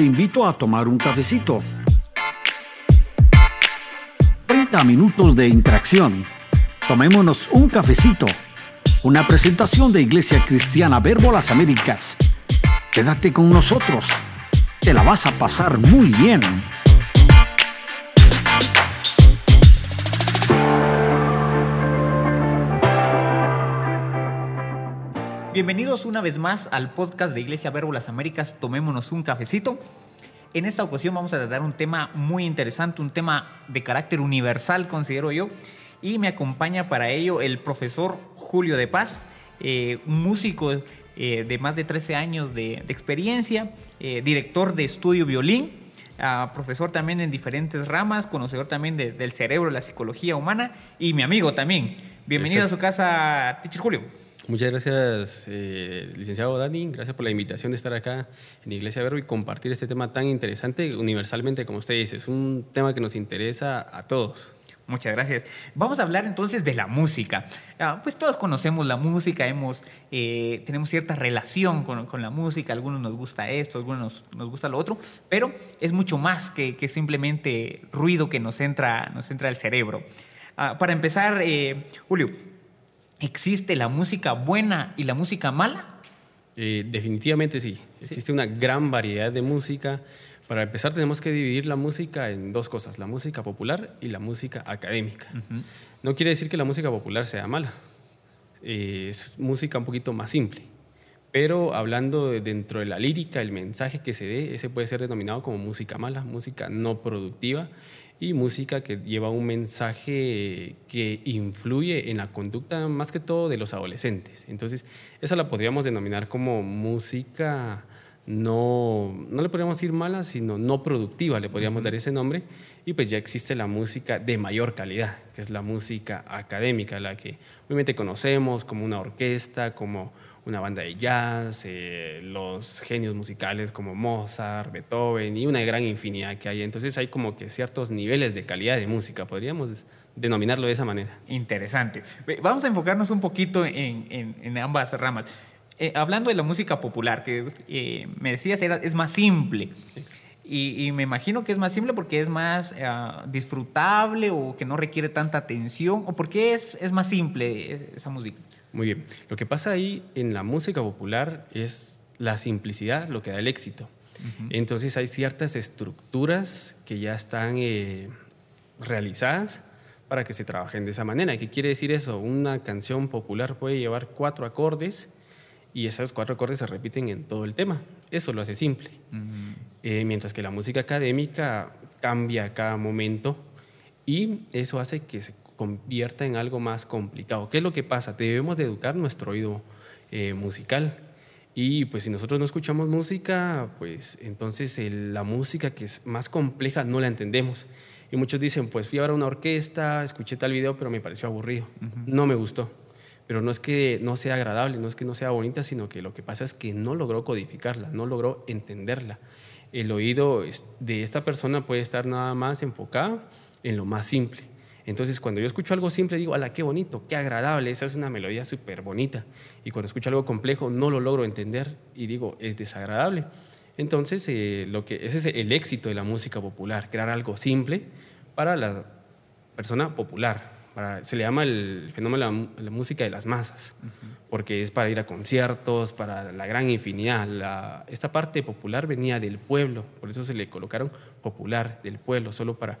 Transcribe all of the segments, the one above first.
te invito a tomar un cafecito. 30 minutos de interacción. Tomémonos un cafecito. Una presentación de Iglesia Cristiana Verbo Las Américas. Quédate con nosotros. Te la vas a pasar muy bien. Bienvenidos una vez más al podcast de Iglesia Verbo Las Américas. Tomémonos un cafecito. En esta ocasión vamos a tratar un tema muy interesante, un tema de carácter universal, considero yo. Y me acompaña para ello el profesor Julio de Paz, eh, un músico eh, de más de 13 años de, experiencia, eh, director de estudio violín, ah, profesor también en diferentes ramas, conocedor también del cerebro, la psicología humana y mi amigo también. Bienvenido a su casa, Teacher Julio. Muchas gracias, eh, licenciado Dani. Gracias por la invitación de estar acá en Iglesia Verbo y compartir este tema tan interesante universalmente, como usted dice. Es un tema que nos interesa a todos. Muchas gracias. Vamos a hablar entonces de la música. Ah, pues todos conocemos la música, hemos, eh, tenemos cierta relación con, la música, algunos nos gusta esto, algunos nos, gusta lo otro, pero es mucho más que, simplemente ruido que nos entra, nos entra al cerebro. Ah, para empezar, eh, Julio, ¿Existe la música buena y la música mala? Eh, definitivamente sí. Existe una gran variedad de música. Para empezar tenemos que dividir la música en dos cosas, la música popular y la música académica. No quiere decir que la música popular sea mala. Eh, es música un poquito más simple. Pero hablando dentro de la lírica, el mensaje que se dé, ese puede ser denominado como música mala, música no productiva y música que lleva un mensaje que influye en la conducta más que todo de los adolescentes. Entonces, esa la podríamos denominar como música no, no le podríamos decir mala, sino no productiva, le podríamos dar ese nombre. Y pues ya existe la música de mayor calidad, que es la música académica, la que obviamente conocemos como una orquesta, como una banda de jazz, eh, los genios musicales como Mozart, Beethoven y una gran infinidad que hay. Entonces hay como que ciertos niveles de calidad de música, podríamos denominarlo de esa manera. Interesante. Vamos a enfocarnos un poquito en, ambas ramas. Eh, hablando de la música popular, que eh, me decías era, es más simple. Y, me imagino que es más simple porque es más disfrutable o que no requiere tanta atención. ¿O por qué es, es más simple esa música? Muy bien. Lo que pasa ahí en la música popular es la simplicidad lo que da el éxito. Entonces hay ciertas estructuras que ya están eh, realizadas para que se trabajen de esa manera. ¿Qué quiere decir eso? Una canción popular puede llevar cuatro acordes y esos cuatro acordes se repiten en todo el tema. Eso lo hace simple. Eh, mientras que la música académica cambia a cada momento y eso hace que se convierta en algo más complicado. ¿Qué es lo que pasa? Debemos de educar nuestro oído eh, musical. Y pues si nosotros no escuchamos música, pues entonces la música que es más compleja no la entendemos. Y muchos dicen, pues fui a ver una orquesta, escuché tal video, pero me pareció aburrido. No me gustó. Pero no es que no sea agradable, no es que no sea bonita, sino que lo que pasa es que no logró codificarla, no logró entenderla. El oído de esta persona puede estar nada más enfocado en lo más simple. Entonces, cuando yo escucho algo simple, digo, ¡hala, qué bonito, qué agradable! Esa es una melodía súper bonita. Y cuando escucho algo complejo, no lo logro entender y digo, es desagradable. Entonces, eh, lo que, ese es el éxito de la música popular, crear algo simple para la persona popular. se le llama el fenómeno de la, música de las masas, porque es para ir a conciertos, para la gran infinidad. esta parte popular venía del pueblo, por eso se le colocaron popular del pueblo, solo para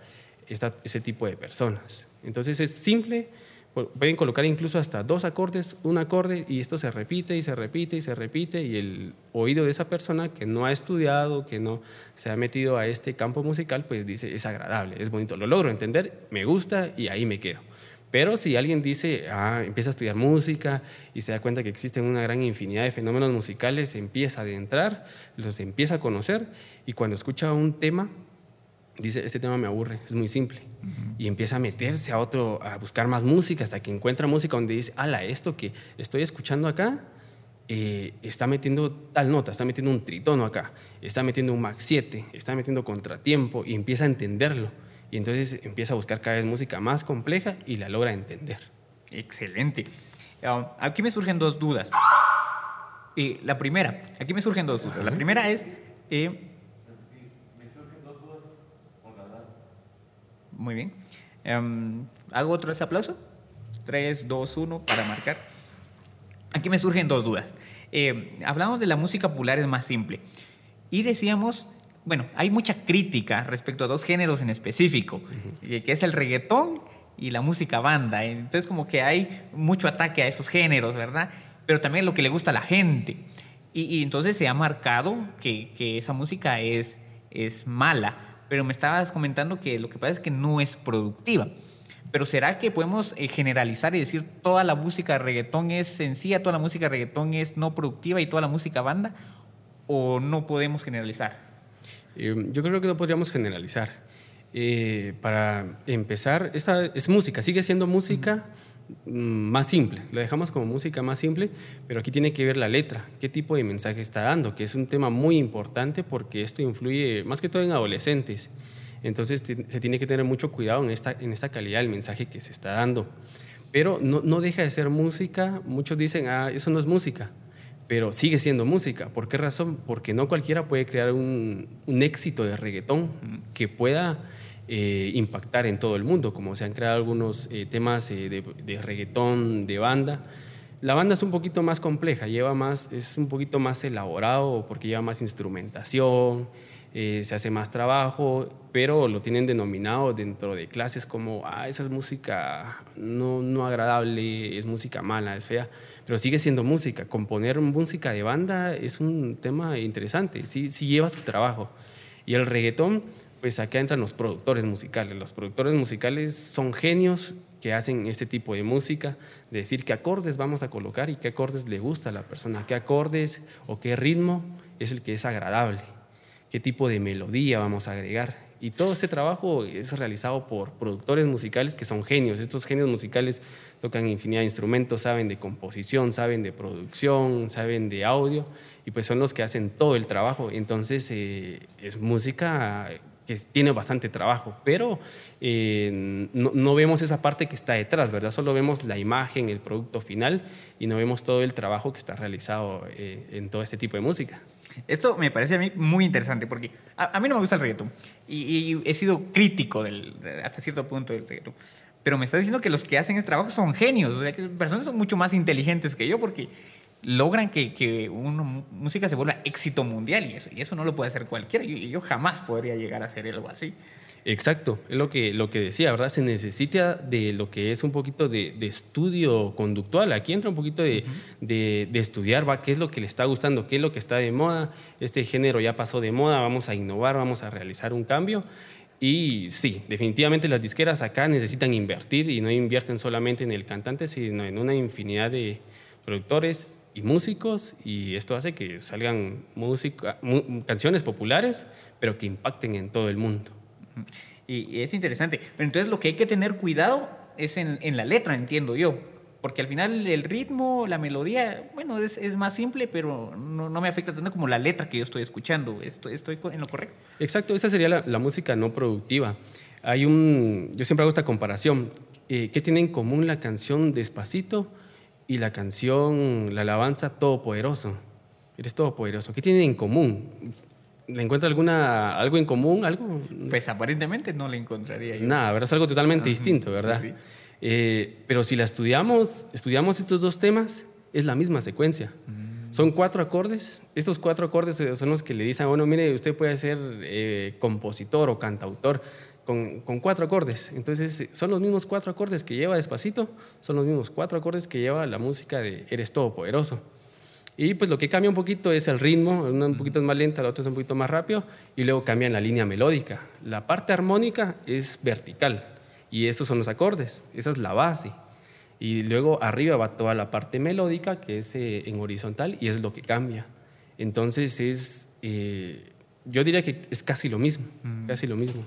ese tipo de personas. Entonces es simple, pueden colocar incluso hasta dos acordes, un acorde, y esto se repite y se repite y se repite, y el oído de esa persona que no ha estudiado, que no se ha metido a este campo musical, pues dice, es agradable, es bonito, lo logro entender, me gusta y ahí me quedo. Pero si alguien dice, ah, empieza a estudiar música y se da cuenta que existen una gran infinidad de fenómenos musicales, empieza a adentrar, los empieza a conocer y cuando escucha un tema, dice, este tema me aburre, es muy simple. Y empieza a meterse a otro, a buscar más música hasta que encuentra música donde dice, ala, esto que estoy escuchando acá, eh, está metiendo tal nota, está metiendo un tritono acá, está metiendo un max 7, está metiendo contratiempo y empieza a entenderlo. Y entonces empieza a buscar cada vez música más compleja y la logra entender. Excelente. Um, aquí me surgen dos dudas. Eh, la primera, aquí me surgen dos dudas. La primera es, eh, Muy bien. Em, ¿Hago otro ese aplauso? 3, 2, 1 para marcar. Aquí me surgen dos dudas. Eh, hablamos de la música popular es más simple. Y decíamos, bueno, hay mucha crítica respecto a dos géneros en específico, eh, que es el reggaetón y la música banda. Entonces como que hay mucho ataque a esos géneros, ¿verdad? Pero también lo que le gusta a la gente. Y, entonces se ha marcado que, que, esa música es, es mala. Pero me estabas comentando que lo que pasa es que no es productiva. Pero ¿será que podemos eh, generalizar y decir toda la música de reggaetón es sencilla, toda la música de reggaetón es no productiva y toda la música banda? ¿O no podemos generalizar? Eh, yo creo que no podríamos generalizar. Eh, para empezar, esta es música, sigue siendo música más simple, la dejamos como música más simple, pero aquí tiene que ver la letra, qué tipo de mensaje está dando, que es un tema muy importante porque esto influye más que todo en adolescentes. Entonces se tiene que tener mucho cuidado en esta, en esta calidad del mensaje que se está dando. Pero no, no deja de ser música, muchos dicen, ah, eso no es música, pero sigue siendo música. ¿Por qué razón? Porque no cualquiera puede crear un, un éxito de reggaetón que pueda eh, impactar en todo el mundo, como se han creado algunos eh, temas eh, de, de, reggaetón, de banda. La banda es un poquito más compleja, lleva más, es un poquito más elaborado porque lleva más instrumentación, se hace más trabajo, pero lo tienen denominado dentro de clases como, ah, esa es música no, no agradable, es música mala, es fea, pero sigue siendo música. Componer música de banda es un tema interesante, sí, sí lleva su trabajo. Y el reggaetón pues acá entran los productores musicales. Los productores musicales son genios que hacen este tipo de música, de decir qué acordes vamos a colocar y qué acordes le gusta a la persona, qué acordes o qué ritmo es el que es agradable, qué tipo de melodía vamos a agregar. Y todo este trabajo es realizado por productores musicales que son genios. Estos genios musicales tocan infinidad de instrumentos, saben de composición, saben de producción, saben de audio, y pues son los que hacen todo el trabajo. Entonces eh, es música que tiene bastante trabajo, pero eh, no, vemos esa parte que está detrás, ¿verdad? Solo vemos la imagen, el producto final y no vemos todo el trabajo que está realizado eh, en todo este tipo de música. Esto me parece a mí muy interesante porque a, mí no me gusta el reggaetón y, he sido crítico del, hasta cierto punto del reggaetón. Pero me está diciendo que los que hacen el trabajo son genios, o sea, que personas son mucho más inteligentes que yo porque logran que, que una música se vuelva éxito mundial y eso, y eso no lo puede hacer cualquiera. Yo, yo jamás podría llegar a hacer algo así. Exacto, es lo que, lo que decía, ¿verdad? Se necesita de lo que es un poquito de, de estudio conductual. Aquí entra un poquito de, de, de, estudiar, ¿va? ¿Qué es lo que le está gustando? ¿Qué es lo que está de moda? Este género ya pasó de moda, vamos a innovar, vamos a realizar un cambio. Y sí, definitivamente las disqueras acá necesitan invertir y no invierten solamente en el cantante, sino en una infinidad de productores y músicos y esto hace que salgan música, canciones populares, pero que impacten en todo el mundo. Y, es interesante. Pero entonces lo que hay que tener cuidado es en, en, la letra, entiendo yo. Porque al final el ritmo, la melodía, bueno, es, es más simple, pero no, no, me afecta tanto como la letra que yo estoy escuchando. ¿Estoy, estoy en lo correcto? Exacto, esa sería la, la, música no productiva. Hay un, yo siempre hago esta comparación. Eh, ¿Qué tiene en común la canción Despacito y la canción, la alabanza Todopoderoso. Eres todopoderoso. ¿Qué tienen en común? ¿Le encuentra alguna, algo en común? Algo? Pues aparentemente no le encontraría yo. Nada, ¿verdad? Es algo totalmente distinto, ¿verdad? Eh, pero si la estudiamos, estudiamos estos dos temas, es la misma secuencia. Mm. Son cuatro acordes. Estos cuatro acordes son los que le dicen, bueno, mire, usted puede ser eh, compositor o cantautor con, cuatro acordes. Entonces, son los mismos cuatro acordes que lleva Despacito, son los mismos cuatro acordes que lleva la música de Eres Todopoderoso. Y pues lo que cambia un poquito es el ritmo, una un poquito más lenta, la otra es un poquito más rápido, y luego cambia la línea melódica. La parte armónica es vertical, y esos son los acordes, esa es la base. Y luego arriba va toda la parte melódica, que es eh, en horizontal, y es lo que cambia. Entonces es, eh, yo diría que es casi lo mismo, casi lo mismo.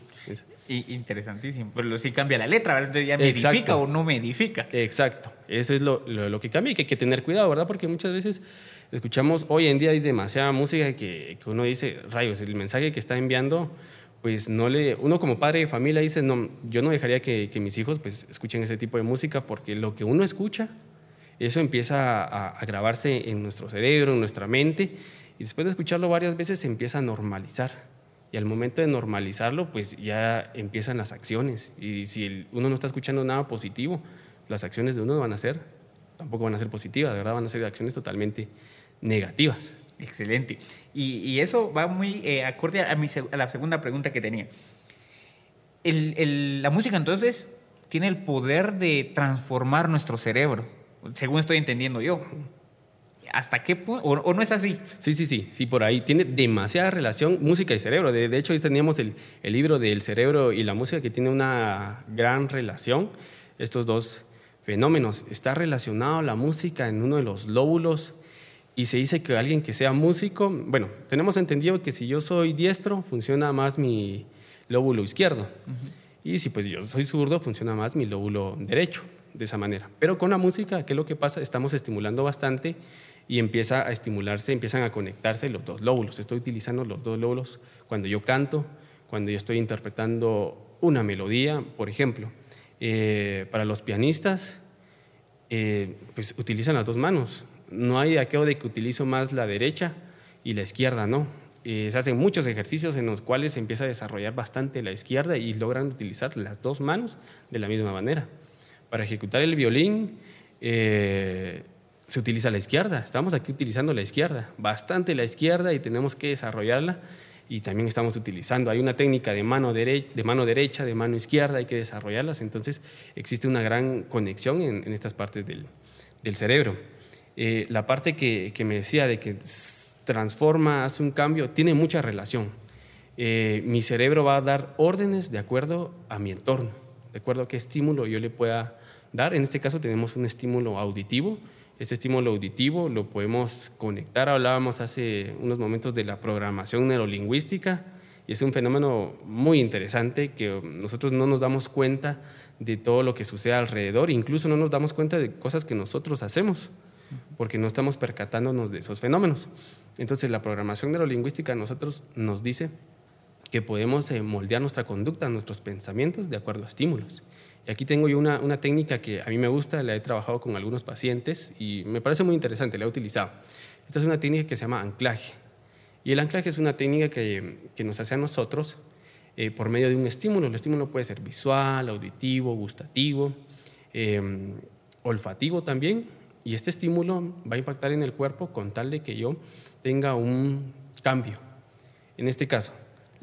Interesantísimo. Pero si cambia la letra, ¿verdad? ¿Ya me edifica o no me edifica? Exacto. Eso es lo, lo, que cambia y que hay que tener cuidado, ¿verdad? Porque muchas veces escuchamos, hoy en día hay demasiada música que, que uno dice, rayos, el mensaje que está enviando, pues no le. Uno como padre de familia dice, no, yo no dejaría que, que mis hijos pues escuchen ese tipo de música porque lo que uno escucha, eso empieza a, a grabarse en nuestro cerebro, en nuestra mente, y después de escucharlo varias veces se empieza a normalizar y al momento de normalizarlo, pues ya empiezan las acciones. Y si uno no está escuchando nada positivo, las acciones de uno van a ser, tampoco van a ser positivas, de verdad, van a ser acciones totalmente negativas. Excelente. Y, eso va muy eh, acorde a, a, la segunda pregunta que tenía. la música entonces tiene el poder de transformar nuestro cerebro, según estoy entendiendo yo. ¿Hasta qué punto? O, no es así? Sí, sí, sí, sí, por ahí tiene demasiada relación música y cerebro. De, de hecho, ahí teníamos el, el, libro del cerebro y la música que tiene una gran relación. Estos dos fenómenos. Está relacionado la música en uno de los lóbulos y se dice que alguien que sea músico, bueno, tenemos entendido que si yo soy diestro, funciona más mi lóbulo izquierdo. Y si pues yo soy zurdo, funciona más mi lóbulo derecho, de esa manera. Pero con la música, ¿qué es lo que pasa? Estamos estimulando bastante y empieza a estimularse, empiezan a conectarse los dos lóbulos. Estoy utilizando los dos lóbulos cuando yo canto, cuando yo estoy interpretando una melodía, por ejemplo. Eh, para los pianistas, eh, pues utilizan las dos manos. No hay aquello de que utilizo más la derecha y la izquierda, no. Eh, se hacen muchos ejercicios en los cuales se empieza a desarrollar bastante la izquierda y logran utilizar las dos manos de la misma manera. Para ejecutar el violín se utiliza la izquierda. Estamos aquí utilizando la izquierda, bastante la izquierda y tenemos que desarrollarla y también estamos utilizando. Hay una técnica de mano, de mano derecha, de mano izquierda, hay que desarrollarlas. Entonces existe una gran conexión en, estas partes del, del cerebro. Eh, la parte que, que, me decía de que transforma, hace un cambio, tiene mucha relación. Eh, mi cerebro va a dar órdenes de acuerdo a mi entorno, de acuerdo a qué estímulo yo le pueda dar. En este caso tenemos un estímulo auditivo ese estímulo auditivo lo podemos conectar. Hablábamos hace unos momentos de la programación neurolingüística y es un fenómeno muy interesante que nosotros no nos damos cuenta de todo lo que sucede alrededor, incluso no nos damos cuenta de cosas que nosotros hacemos porque no estamos percatándonos de esos fenómenos. Entonces la programación neurolingüística a nosotros nos dice que podemos eh, moldear nuestra conducta, nuestros pensamientos de acuerdo a estímulos. Y aquí tengo yo una, una, técnica que a mí me gusta, la he trabajado con algunos pacientes y me parece muy interesante, la he utilizado. Esta es una técnica que se llama anclaje. Y el anclaje es una técnica que, que nos hace a nosotros eh, por medio de un estímulo. El estímulo puede ser visual, auditivo, gustativo, em, olfativo también. Y este estímulo va a impactar en el cuerpo con tal de que yo tenga un cambio. En este caso,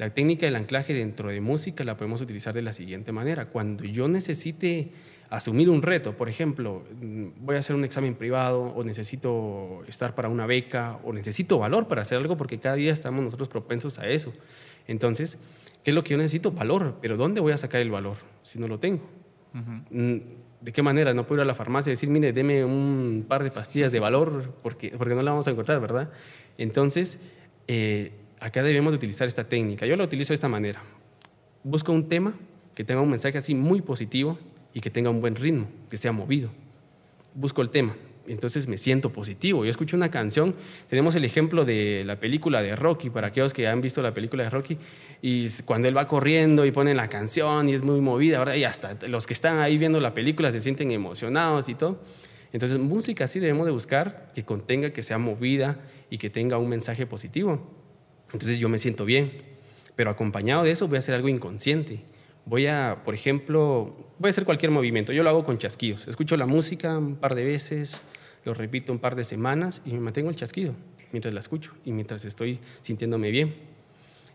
la técnica del anclaje dentro de música la podemos utilizar de la siguiente manera. Cuando yo necesite asumir un reto, por ejemplo, mm, voy a hacer un examen privado o necesito estar para una beca o necesito valor para hacer algo porque cada día estamos nosotros propensos a eso. Entonces, ¿qué es lo que yo necesito? Valor. Pero ¿dónde voy a sacar el valor si no lo tengo? Mm, ¿De qué manera? No puedo ir a la farmacia y decir, mire, deme un par de pastillas de valor porque, porque no la vamos a encontrar, ¿verdad? Entonces, eh, acá debemos de utilizar esta técnica. Yo la utilizo de esta manera. Busco un tema que tenga un mensaje así muy positivo y que tenga un buen ritmo, que sea movido. Busco el tema. Entonces me siento positivo. Yo escucho una canción. Tenemos el ejemplo de la película de Rocky, para aquellos que han visto la película de Rocky, y cuando él va corriendo y pone la canción y es muy movida, ahora y hasta los que están ahí viendo la película se sienten emocionados y todo. Entonces, música así debemos de buscar que contenga, que sea movida y que tenga un mensaje positivo. Entonces yo me siento bien, pero acompañado de eso voy a hacer algo inconsciente. Voy a, por ejemplo, voy a hacer cualquier movimiento. Yo lo hago con chasquidos. Escucho la música un par de veces, lo repito un par de semanas y me mantengo el chasquido mientras la escucho y mientras estoy sintiéndome bien.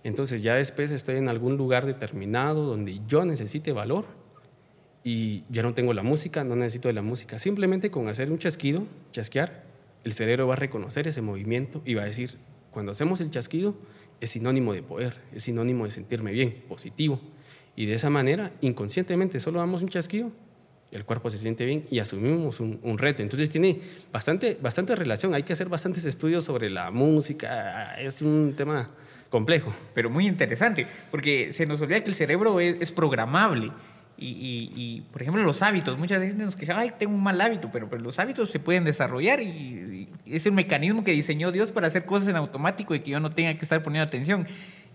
Entonces ya después estoy en algún lugar determinado donde yo necesite valor y ya no tengo la música, no necesito de la música. Simplemente con hacer un chasquido, chasquear, el cerebro va a reconocer ese movimiento y va a decir, cuando hacemos el chasquido es sinónimo de poder, es sinónimo de sentirme bien, positivo. Y de esa manera, inconscientemente, solo damos un chasquido, el cuerpo se siente bien y asumimos un, reto. Entonces tiene bastante, bastante relación, hay que hacer bastantes estudios sobre la música, es un tema complejo. Pero muy interesante, porque se nos olvida que el cerebro es programable. Y, por ejemplo, los hábitos. Muchas veces nos quejamos, ay, tengo un mal hábito, pero, pero los hábitos se pueden desarrollar y, es un mecanismo que diseñó Dios para hacer cosas en automático y que yo no tenga que estar poniendo atención.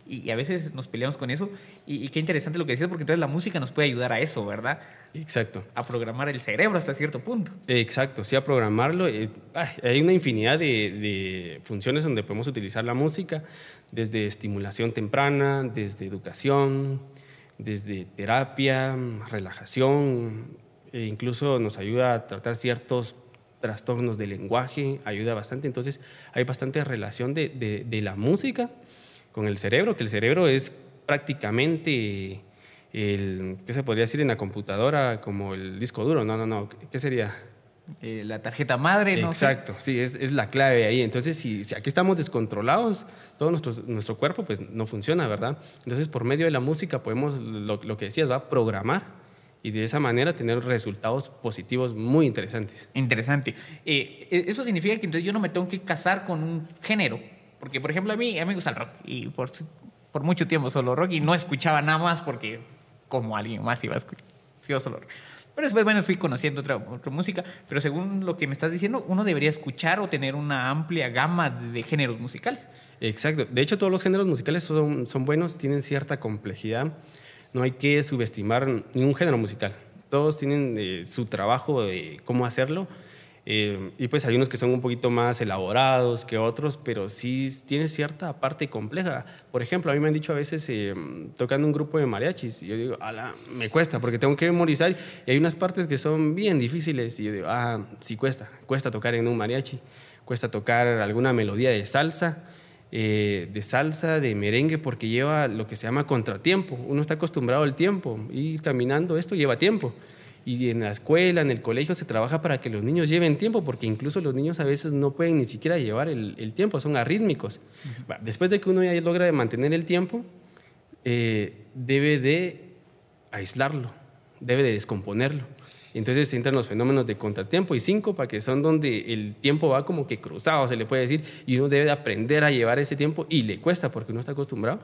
y, a veces nos peleamos con eso. Y, qué interesante lo que decías, porque entonces la música nos puede ayudar a eso, ¿verdad? Exacto. A programar el cerebro hasta cierto punto. Exacto, sí, a programarlo. Eh, hay una infinidad de, funciones donde podemos utilizar la música, desde estimulación temprana, desde educación, desde terapia, relajación, e incluso nos ayuda a tratar ciertos trastornos del lenguaje, ayuda bastante. Entonces hay bastante relación de, de, la música con el cerebro, que el cerebro es prácticamente el, ¿qué se podría decir en la computadora? Como el disco duro, no, no, no, ¿qué sería? Eh, la tarjeta madre, ¿no? Exacto, sí, es, es, la clave ahí. Entonces, si, si, aquí estamos descontrolados, todo nuestro, nuestro cuerpo pues no funciona, ¿verdad? Entonces, por medio de la música podemos, lo, lo que decías, va a programar y de esa manera tener resultados positivos muy interesantes. Interesante. Eh, e, eso significa que entonces yo no me tengo que casar con un género, porque por ejemplo a mí, a mí me gusta el rock y por, por mucho tiempo solo rock y no escuchaba nada más porque como alguien más iba a escuchar, solo rock. Pero después, bueno, fui conociendo otra, música, pero según lo que me estás diciendo, uno debería escuchar o tener una amplia gama de, géneros musicales. Exacto. De hecho, todos los géneros musicales son, son buenos, tienen cierta complejidad no hay que subestimar ningún género musical. Todos tienen eh, su trabajo de cómo hacerlo. Eh, y pues hay unos que son un poquito más elaborados que otros, pero sí tiene cierta parte compleja. Por ejemplo, a mí me han dicho a veces eh, tocando un grupo de mariachis, y yo digo, ala, me cuesta porque tengo que memorizar y hay unas partes que son bien difíciles y yo digo, ah, sí cuesta, cuesta tocar en un mariachi, cuesta tocar alguna melodía de salsa eh, de salsa, de merengue, porque lleva lo que se llama contratiempo. Uno está acostumbrado al tiempo, ir caminando esto lleva tiempo. Y en la escuela, en el colegio, se trabaja para que los niños lleven tiempo, porque incluso los niños a veces no pueden ni siquiera llevar el, tiempo, son arrítmicos. Después de que uno ya logra mantener el tiempo, eh, debe de aislarlo, debe de descomponerlo. Entonces entran los fenómenos de contratiempo y síncopa, que son donde el tiempo va como que cruzado, se le puede decir, y uno debe aprender a llevar ese tiempo y le cuesta porque uno está acostumbrado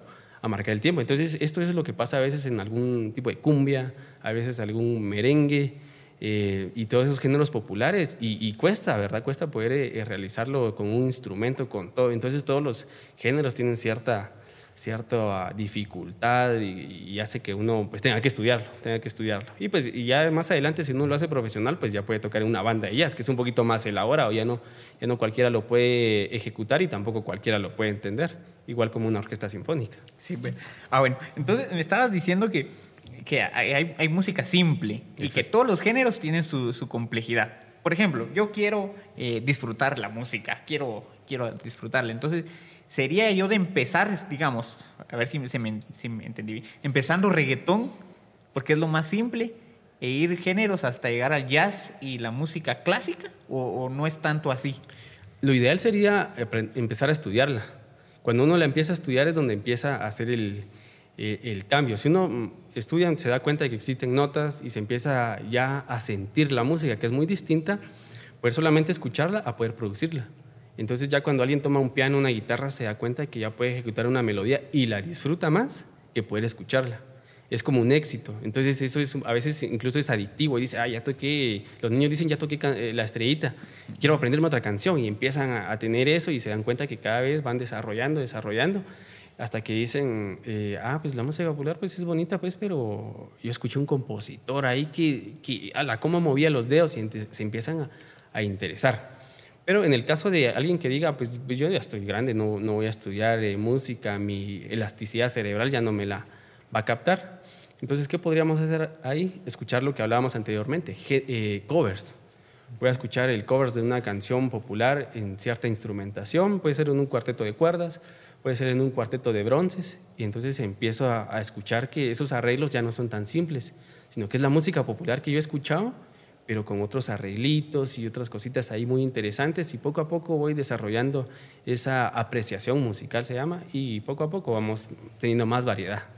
a marcar el tiempo. Entonces esto es lo que pasa a veces en algún tipo de cumbia, a veces algún merengue eh, y todos esos géneros populares y, cuesta, ¿verdad? Cuesta poder eh, realizarlo con un instrumento, con todo. Entonces todos los géneros tienen cierta cierta dificultad y, hace que uno pues tenga que estudiarlo, tenga que estudiarlo. Y pues y ya más adelante si uno lo hace profesional, pues ya puede tocar en una banda de jazz, que es un poquito más elaborado, ya no, ya no cualquiera lo puede ejecutar y tampoco cualquiera lo puede entender, igual como una orquesta sinfónica. Sí, pues. Ah, bueno, entonces me estabas diciendo que, que hay, hay, música simple y que todos los géneros tienen su, su complejidad. Por ejemplo, yo quiero eh, disfrutar la música, quiero, quiero disfrutarla. Entonces, sería yo de empezar, digamos, a ver si, me, entendí bien, empezando reggaetón, porque es lo más simple, e ir géneros hasta llegar al jazz y la música clásica, o, no es tanto así? Lo ideal sería empezar a estudiarla. Cuando uno la empieza a estudiar es donde empieza a hacer el, eh, el cambio. Si uno mm, estudia, se da cuenta de que existen notas y se empieza ya a sentir la música, que es muy distinta, poder solamente escucharla a poder producirla. Entonces ya cuando alguien toma un piano, una guitarra, se da cuenta de que ya puede ejecutar una melodía y la disfruta más que poder escucharla. Es como un éxito. Entonces eso es, a veces incluso es adictivo. Y dice, ah, ya toqué, los niños dicen, ya toqué eh, la estrellita, quiero aprenderme otra canción. Y empiezan a, tener eso y se dan cuenta que cada vez van desarrollando, desarrollando hasta que dicen, eh, ah, pues la música popular pues es bonita, pues, pero yo escuché un compositor ahí que, que la cómo movía los dedos y se empiezan a interesar. Pero en el caso de alguien que diga, pues, pues yo ya estoy grande, no, no voy a estudiar eh, música, mi elasticidad cerebral ya no me la va a captar. Entonces, ¿qué podríamos hacer ahí? Escuchar lo que hablábamos anteriormente, eh, covers. Voy a escuchar el covers de una canción popular en cierta instrumentación, puede ser en un cuarteto de cuerdas, puede ser en un cuarteto de bronces, y entonces empiezo a, a escuchar que esos arreglos ya no son tan simples, sino que es la música popular que yo he escuchado pero con otros arreglitos y otras cositas ahí muy interesantes y poco a poco voy desarrollando esa apreciación musical se llama y poco a poco vamos teniendo más variedad.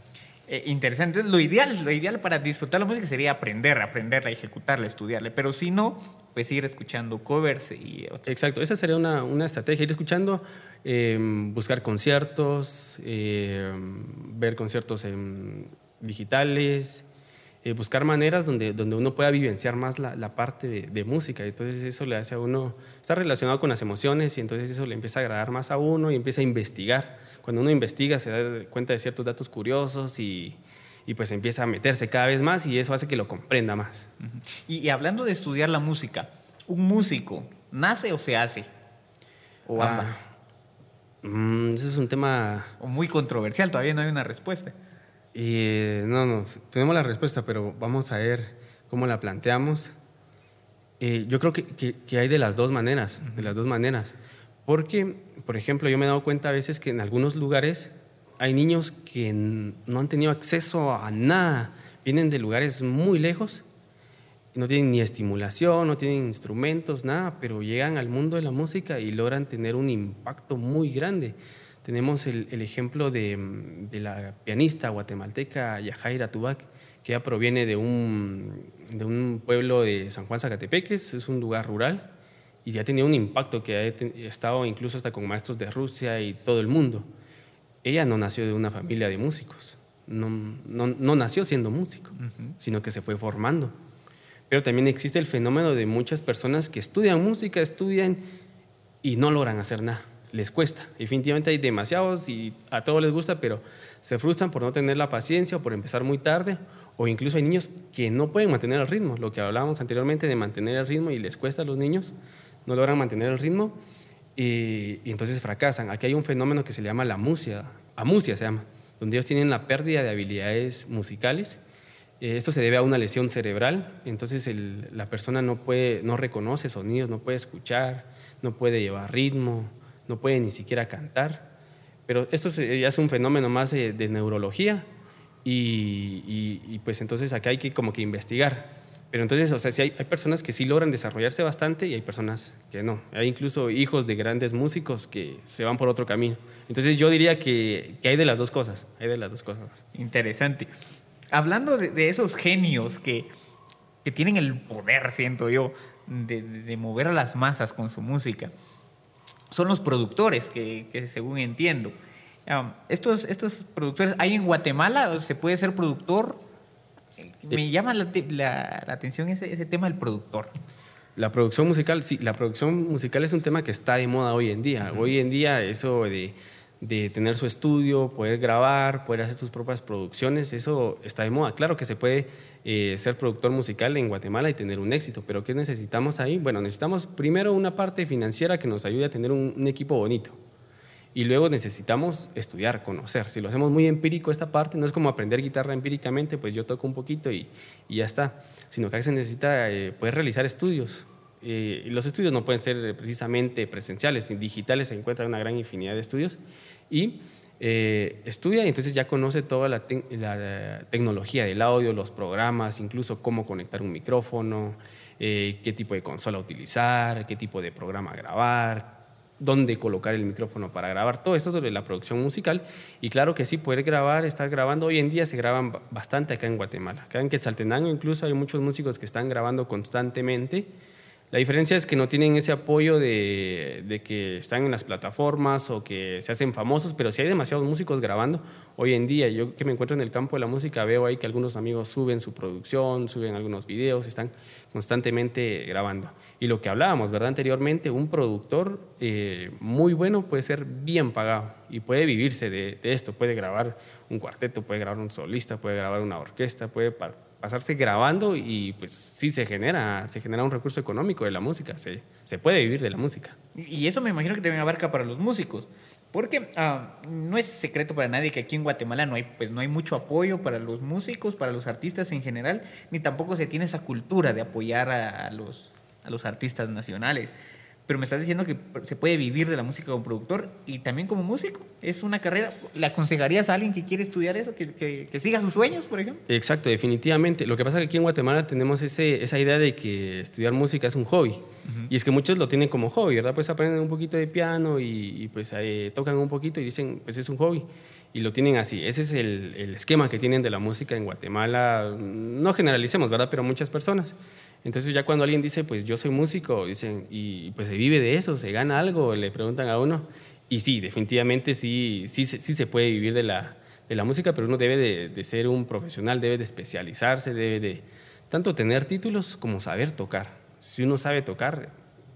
Eh, interesante. Lo ideal, lo ideal para disfrutar la música sería aprender, aprenderla, ejecutarla, estudiarla. Pero si no, pues ir escuchando covers y... Exacto, esa sería una, una estrategia, ir escuchando, em, buscar conciertos, em, ver conciertos digitales, eh, buscar maneras donde, donde uno pueda vivenciar más la, la parte de, de, música. Entonces eso le hace a uno, está relacionado con las emociones y entonces eso le empieza a agradar más a uno y empieza a investigar. Cuando uno investiga se da cuenta de ciertos datos curiosos y, y pues empieza a meterse cada vez más y eso hace que lo comprenda más. y, y, hablando de estudiar la música, ¿un músico nace o se hace? ¿O Ah, ambas? mm, ese es un tema... O muy controversial, todavía no hay una respuesta. Y, eh, no, no, tenemos la respuesta, pero vamos a ver cómo la planteamos. Eh, yo creo que, que- que hay de las dos maneras, de las dos maneras. Porque, por ejemplo, yo me he dado cuenta a veces que en algunos lugares hay niños que no han tenido acceso a nada, vienen de lugares muy lejos, no tienen ni estimulación, no tienen instrumentos, nada, pero llegan al mundo de la música y logran tener un impacto muy grande. Tenemos el, ejemplo de, la pianista guatemalteca Yajaira Tubac, que ella proviene de un, de un pueblo de San Juan Zacatepeques, es un lugar rural, y ya tenía un impacto que ha estado incluso hasta con maestros de Rusia y todo el mundo. Ella no nació de una familia de músicos, no, no, no nació siendo músico, sino que se fue formando. Pero también existe el fenómeno de muchas personas que estudian música, estudian y no logran hacer nada. Les cuesta. Definitivamente hay demasiados y a todos les gusta, pero se frustran por no tener la paciencia o por empezar muy tarde. O incluso hay niños que no pueden mantener el ritmo. Lo que hablábamos anteriormente de mantener el ritmo y les cuesta a los niños, no logran mantener el ritmo y, entonces fracasan. Aquí hay un fenómeno que se llama la amusia, amusia se llama, donde ellos tienen la pérdida de habilidades musicales eh, Esto se debe a una lesión cerebral, entonces la persona no, puede, no reconoce sonidos, no puede escuchar, no puede llevar ritmo, no puede ni siquiera cantar. Pero esto ya es un fenómeno más de, de neurología y, pues entonces acá hay que como que investigar. Pero entonces, o sea, sí hay, hay personas que sí logran desarrollarse bastante y hay personas que no. Hay incluso hijos de grandes músicos que se van por otro camino. Entonces yo diría que, que hay de las dos cosas, hay de las dos cosas. Interesante. Hablando de, de esos genios que, que tienen el poder, siento yo, de, de- mover a las masas con su música, son los productores, que, que según entiendo. Um, estos, estos productores, ¿hay en Guatemala? ¿Se puede ser productor? Me llama la, te- la- la atención ese, ese tema del productor. La producción musical, sí, la producción musical es un tema que está de moda hoy en día. Hoy en día eso de, de tener su estudio, poder grabar, poder hacer sus propias producciones, eso está de moda. Claro que se puede eh, ser productor musical en Guatemala y tener un éxito, pero ¿qué necesitamos ahí? Bueno, necesitamos primero una parte financiera que nos ayude a tener un, un equipo bonito. Y luego necesitamos estudiar, conocer. Si lo hacemos muy empírico esta parte, no es como aprender guitarra empíricamente, pues yo toco un poquito y, y ya está, sino que se necesita eh, poder realizar estudios. Eh, los estudios no pueden ser eh, precisamente presenciales, en digitales se encuentra una gran infinidad de estudios. Y eh, estudia y entonces ya conoce toda la, tec- la tecnología del audio, los programas, incluso cómo conectar un micrófono, eh, qué tipo de consola utilizar, qué tipo de programa grabar, dónde colocar el micrófono para grabar, todo esto sobre la producción musical. Y claro que sí, poder grabar, estar grabando. Hoy en día se graban ba- bastante acá en Guatemala. Acá en Quetzaltenango incluso hay muchos músicos que están grabando constantemente. La diferencia es que no tienen ese apoyo de, que están en las plataformas o que se hacen famosos, pero sí hay demasiados músicos grabando hoy en día. Yo que me encuentro en el campo de la música veo ahí que algunos amigos suben su producción, suben algunos videos, están constantemente grabando. Y lo que hablábamos, ¿verdad? Anteriormente, un productor eh, muy bueno puede ser bien pagado y puede vivirse de, esto. Puede grabar un cuarteto, puede grabar un solista, puede grabar una orquesta, puede pasarse grabando y pues sí se genera, se genera un recurso económico de la música, se, se puede vivir de la música. Y eso me imagino que también abarca para los músicos. Porque ah, no es secreto para nadie que aquí en Guatemala no hay, pues, no hay mucho apoyo para los músicos, para los artistas en general, ni tampoco se tiene esa cultura de apoyar a, los, a los artistas nacionales. Pero me estás diciendo que se puede vivir de la música como productor y también como músico. Es una carrera. ¿Le aconsejarías a alguien que quiere estudiar eso, que, que- que siga sus sueños, por ejemplo? Exacto, definitivamente. Lo que pasa es que aquí en Guatemala tenemos ese, esa idea de que estudiar música es un hobby. Y es que muchos lo tienen como hobby, ¿verdad? Pues aprenden un poquito de piano y, y, pues eh, tocan un poquito y dicen, pues es un hobby. Y lo tienen así. Ese es el, el esquema que tienen de la música en Guatemala. No generalicemos, ¿verdad? Pero muchas personas. Entonces ya cuando alguien dice, pues yo soy músico, dicen, y pues se vive de eso, se gana algo, le preguntan a uno. Y sí, definitivamente sí, sí, se- puede vivir de la, de la música, pero uno debe de, de ser un profesional, debe de especializarse, debe de tanto tener títulos como saber tocar. Si uno sabe tocar,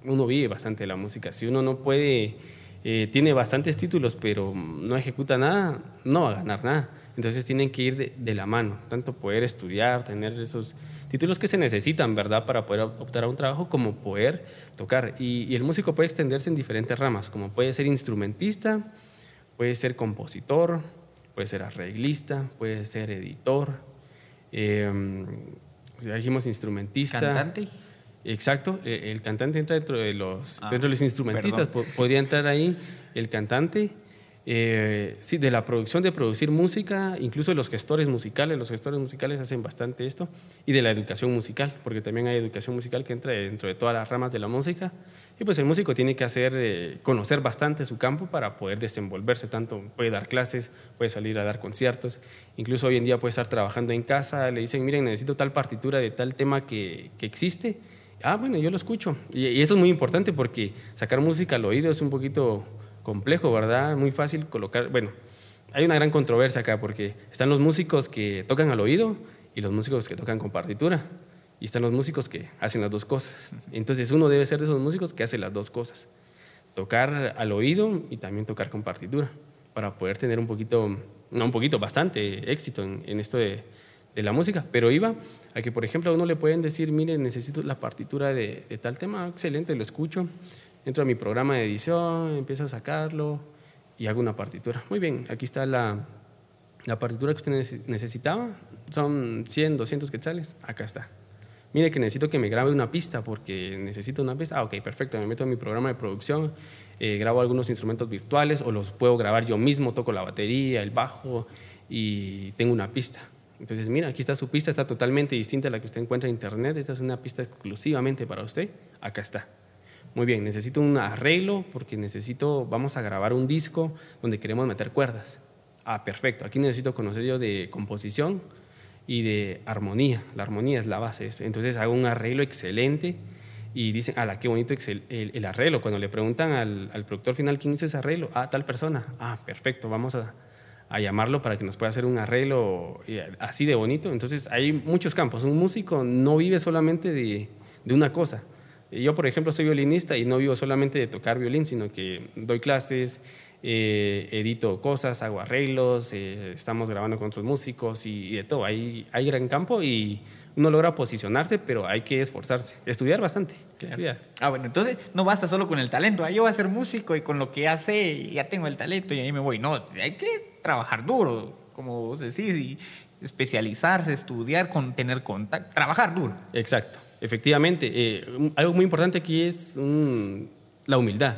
uno vive bastante de la música. Si uno no puede eh, tiene bastantes títulos, pero no ejecuta nada, no va a ganar nada. Entonces tienen que ir de, la mano, tanto poder estudiar, tener esos títulos que se necesitan, ¿verdad?, para poder optar a un trabajo, como poder tocar. Y, y el músico puede extenderse en diferentes ramas, como puede ser instrumentista, puede ser compositor, puede ser arreglista, puede ser editor, eh, ya dijimos instrumentista. ¿Cantante? Exacto, e, el, cantante entra dentro de los, ah, dentro de los instrumentistas, podría entrar ahí el cantante. Eh, sí, de la producción, de producir música, incluso los gestores musicales, los gestores musicales hacen bastante esto, y de la educación musical, porque también hay educación musical que entra dentro de todas las ramas de la música, y pues el músico tiene que hacer, eh, conocer bastante su campo para poder desenvolverse, tanto puede dar clases, puede salir a dar conciertos, incluso hoy en día puede estar trabajando en casa, le dicen, miren, necesito tal partitura de tal tema que, que existe, ah, bueno, yo lo escucho, y, y eso es muy importante porque sacar música al oído es un poquito complejo, ¿verdad? Muy fácil colocar, bueno, hay una gran controversia acá porque están los músicos que tocan al oído y los músicos que tocan con partitura. Y están los músicos que hacen las dos cosas. Entonces uno debe ser de esos músicos que hacen las dos cosas. Tocar al oído y también tocar con partitura para poder tener un poquito, no un poquito, bastante éxito en, esto de, de, la música. Pero iba a que, por ejemplo, a uno le pueden decir, mire, necesito la partitura de, de tal tema, excelente, lo escucho entro a mi programa de edición, empiezo a sacarlo y hago una partitura. Muy bien, aquí está la, la partitura que usted necesitaba. Son 100, 200 quetzales. Acá está. Mire que necesito que me grabe una pista porque necesito una pista. Ah, ok, perfecto. Me meto en mi programa de producción, eh, grabo algunos instrumentos virtuales o los puedo grabar yo mismo, toco la batería, el bajo y tengo una pista. Entonces, mira, aquí está su pista, está totalmente distinta a la que usted encuentra en internet. Esta es una pista exclusivamente para usted. Acá está. Muy bien, necesito un arreglo porque necesito, vamos a grabar un disco donde queremos meter cuerdas. Ah, perfecto. Aquí necesito conocer yo de composición y de armonía. La armonía es la base. Entonces hago un arreglo excelente y dicen, ala, qué bonito el, arreglo. Cuando le preguntan al, productor final quién hizo ese arreglo, ah, tal persona. Ah, perfecto, vamos a, a llamarlo para que nos pueda hacer un arreglo eh, así de bonito. Entonces hay muchos campos. Un músico no vive solamente de, de una cosa yo, por ejemplo, soy violinista y no vivo solamente de tocar violín, sino que doy clases, eh, edito cosas, hago arreglos, eh, estamos grabando con otros músicos y, de todo. Hay, hay gran campo y uno logra posicionarse, pero hay que esforzarse, estudiar bastante. Estudiar. Ah, bueno, entonces no basta solo con el talento. Ah, yo voy a ser músico y con lo que hace ya tengo el talento y ahí me voy. No, hay que trabajar duro, como vos decís, y especializarse, estudiar, con, tener contacto, trabajar duro. Exacto. Efectivamente, eh, algo muy importante aquí es la humildad.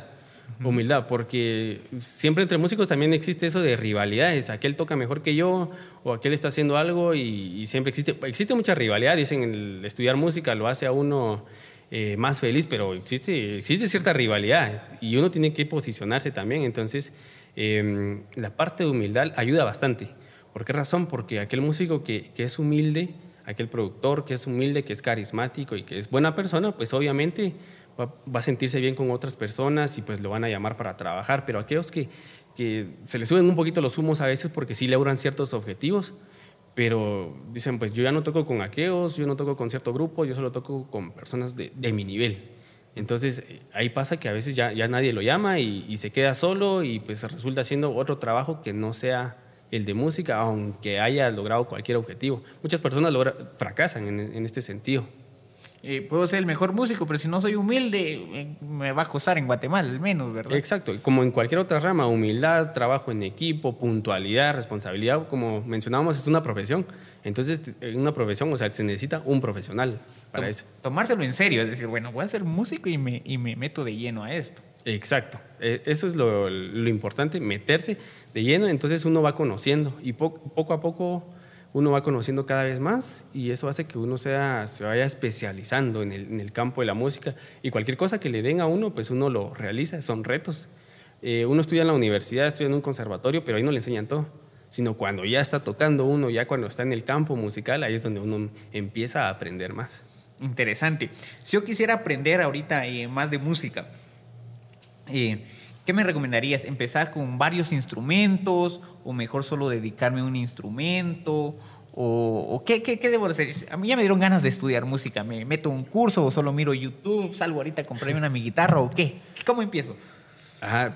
Humildad, porque siempre entre músicos también existe eso de rivalidades. Aquel toca mejor que yo o aquel está haciendo algo y, siempre existe, existe mucha rivalidad. Dicen, el estudiar música lo hace a uno eh, más feliz, pero existe, existe cierta rivalidad y uno tiene que posicionarse también. Entonces, em, la parte de humildad ayuda bastante. ¿Por qué razón? Porque aquel músico que, que es humilde, aquel productor que es humilde, que es carismático y que es buena persona, pues obviamente va, a sentirse bien con otras personas y pues lo van a llamar para trabajar, pero aquellos que, que se les suben un poquito los humos a veces porque sí logran ciertos objetivos, pero dicen, pues yo ya no toco con aquellos, yo no toco con cierto grupo, yo solo toco con personas de, de mi nivel. Entonces ahí pasa que a veces ya, ya nadie lo llama y se queda solo y pues resulta haciendo otro trabajo que no sea el de música, aunque haya logrado cualquier objetivo. Muchas personas fracasan en, este sentido. Eh, puedo ser el mejor músico, pero si no soy humilde, eh, me va a costar en Guatemala al menos, ¿verdad? Exacto, como en cualquier otra rama, humildad, trabajo en equipo, puntualidad, responsabilidad, como mencionábamos, es una profesión. Entonces, en una profesión, o sea, se necesita un profesional para eso. Tomárselo en serio, es decir, bueno, voy a ser músico y me, y me meto de lleno a esto. Exacto, e, eso es lo, importante, meterse de lleno, entonces uno va conociendo y poco a poco uno va conociendo cada vez más y eso hace que uno sea, se vaya especializando en el, campo de la música y cualquier cosa que le den a uno, pues uno lo realiza, son retos. Eh, uno estudia en la universidad, estudia en un conservatorio, pero ahí no le enseñan todo, sino cuando ya está tocando uno, ya cuando está en el campo musical, ahí es donde uno empieza a aprender más. Interesante. Si yo quisiera aprender ahorita eh, más de música, eh, ¿Qué me recomendarías? ¿Empezar con varios instrumentos o mejor solo dedicarme a un instrumento? ¿O, qué, qué, qué, debo hacer? A mí ya me dieron ganas de estudiar música. ¿Me meto un curso o solo miro YouTube? ¿Salgo ahorita a comprarme una mi guitarra o qué? ¿Cómo empiezo?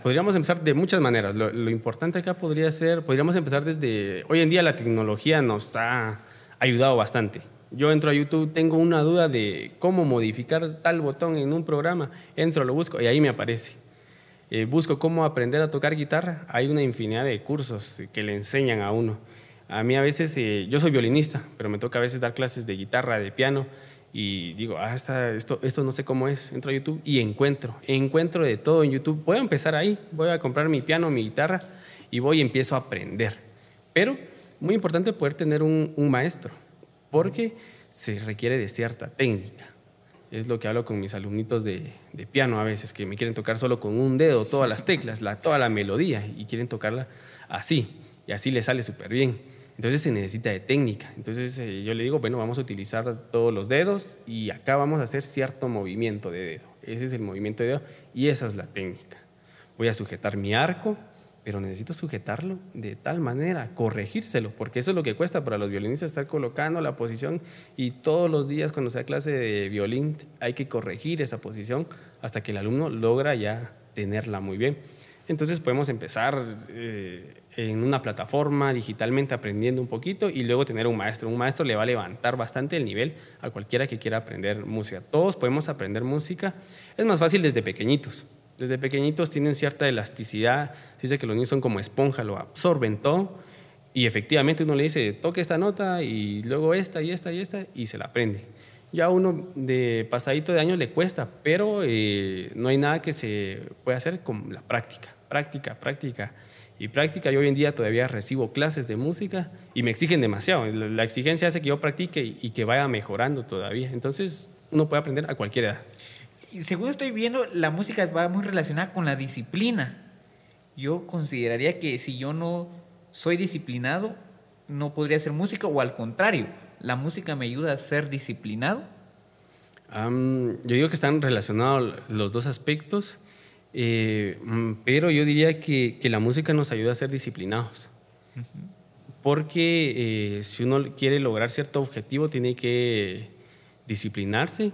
podríamos empezar de muchas maneras. Lo, importante acá podría ser, podríamos empezar desde, hoy en día la tecnología nos ha ayudado bastante. Yo entro a YouTube, tengo una duda de cómo modificar tal botón en un programa, entro, lo busco y ahí me aparece. Eh, busco cómo aprender a tocar guitarra, hay una infinidad de cursos que le enseñan a uno. A mí a veces, eh, yo soy violinista, pero me toca a veces dar clases de guitarra, de piano, y digo, ah, esto, esto no sé cómo es. Entro a YouTube y encuentro, encuentro de todo en YouTube. Voy a empezar ahí, voy a comprar mi piano, mi guitarra, y voy y empiezo a aprender. Pero muy importante poder tener un maestro, porque se requiere de cierta técnica. Es lo que hablo con mis alumnitos de, piano a veces, que me quieren tocar solo con un dedo todas las teclas, la, toda la melodía, y quieren tocarla así, y así les sale súper bien. Entonces se necesita de técnica. Entonces eh, yo le digo, bueno, vamos a utilizar todos los dedos y acá vamos a hacer cierto movimiento de dedo. Ese es el movimiento de dedo y esa es la técnica. Voy a sujetar mi arco, pero necesito sujetarlo de tal manera, corregírselo, porque eso es lo que cuesta para los violinistas, estar colocando la posición y todos los días cuando sea clase de violín hay que corregir esa posición hasta que el alumno logra ya tenerla muy bien. Entonces podemos empezar eh, en una plataforma digitalmente aprendiendo un poquito y luego tener un maestro. Un maestro le va a levantar bastante el nivel a cualquiera que quiera aprender música. Todos podemos aprender música. Es más fácil desde pequeñitos. Desde pequeñitos tienen cierta elasticidad. Se dice que los niños son como esponja, lo absorben todo. Y efectivamente uno le dice, toque esta nota y luego esta y esta y esta y se la aprende. Ya uno de pasadito de años le cuesta, pero eh, no hay nada que se pueda hacer con la práctica, práctica, práctica y práctica. Yo hoy en día todavía recibo clases de música y me exigen demasiado. La exigencia hace que yo practique y que vaya mejorando todavía. Entonces uno puede aprender a cualquier edad según estoy viendo, la música va muy relacionada con la disciplina. Yo consideraría que si yo no soy disciplinado, no podría hacer música, o al contrario, la música me ayuda a ser disciplinado. yo digo que están relacionados los dos aspectos, eh, mm, pero yo diría que, que, la música nos ayuda a ser disciplinados. Porque eh, si uno quiere lograr cierto objetivo, tiene que disciplinarse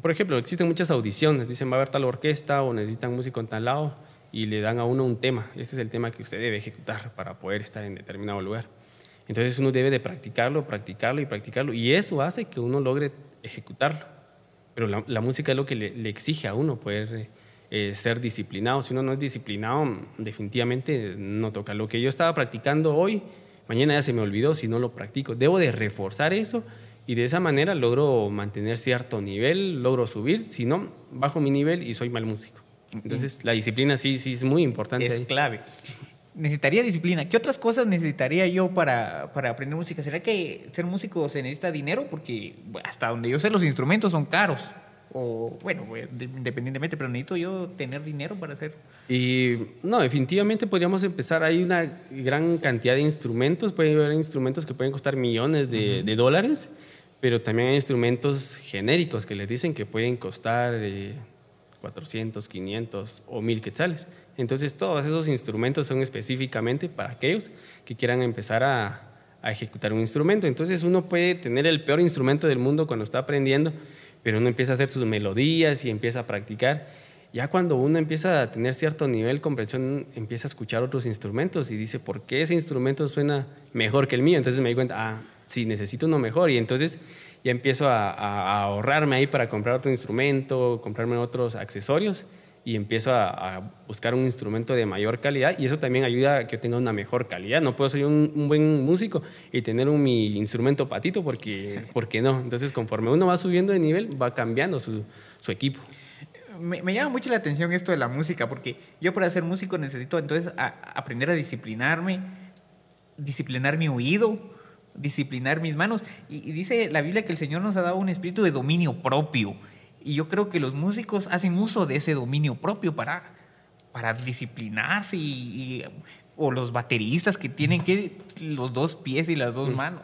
por ejemplo, existen muchas audiciones, dicen va a haber tal orquesta o necesitan músico en tal lado y le dan a uno un tema. Este es el tema que usted debe ejecutar para poder estar en determinado lugar. Entonces uno debe de practicarlo, practicarlo y practicarlo y eso hace que uno logre ejecutarlo. Pero la, música es lo que le, exige a uno poder eh, ser disciplinado. Si uno no es disciplinado, definitivamente no toca. Lo que yo estaba practicando hoy, mañana ya se me olvidó si no lo practico. Debo de reforzar eso y de esa manera logro mantener cierto nivel, logro subir, si no, bajo mi nivel y soy mal músico. Entonces, la disciplina sí, sí es muy importante. Es clave. Necesitaría disciplina. ¿Qué otras cosas necesitaría yo para, para, aprender música? ¿Será que ser músico se necesita dinero? Porque hasta donde yo sé los instrumentos son caros. O bueno, independientemente, pero necesito yo tener dinero para hacer. Y no, definitivamente podríamos empezar. Hay una gran cantidad de instrumentos. Pueden haber instrumentos que pueden costar millones de, de dólares pero también hay instrumentos genéricos que les dicen que pueden costar 400, eh, 500 o 1000 quetzales. Entonces todos esos instrumentos son específicamente para aquellos que quieran empezar a, a, ejecutar un instrumento. Entonces uno puede tener el peor instrumento del mundo cuando está aprendiendo, pero uno empieza a hacer sus melodías y empieza a practicar. Ya cuando uno empieza a tener cierto nivel de comprensión, empieza a escuchar otros instrumentos y dice, ¿por qué ese instrumento suena mejor que el mío? Entonces me di cuenta, ah, si necesito uno mejor. Y entonces ya empiezo a, ahorrarme ahí para comprar otro instrumento, comprarme otros accesorios y empiezo a, buscar un instrumento de mayor calidad y eso también ayuda a que yo tenga una mejor calidad. No puedo ser un, buen músico y tener un, mi instrumento patito porque, porque no. Entonces conforme uno va subiendo de nivel va cambiando su, su equipo. Me, me, llama mucho la atención esto de la música porque yo para ser músico necesito entonces aprender a disciplinarme, disciplinar mi oído, disciplinar mis manos. Y, dice la Biblia que el Señor nos ha dado un espíritu de dominio propio. Y yo creo que los músicos hacen uso de ese dominio propio para, para disciplinarse y, o los bateristas que tienen que los dos pies y las dos manos.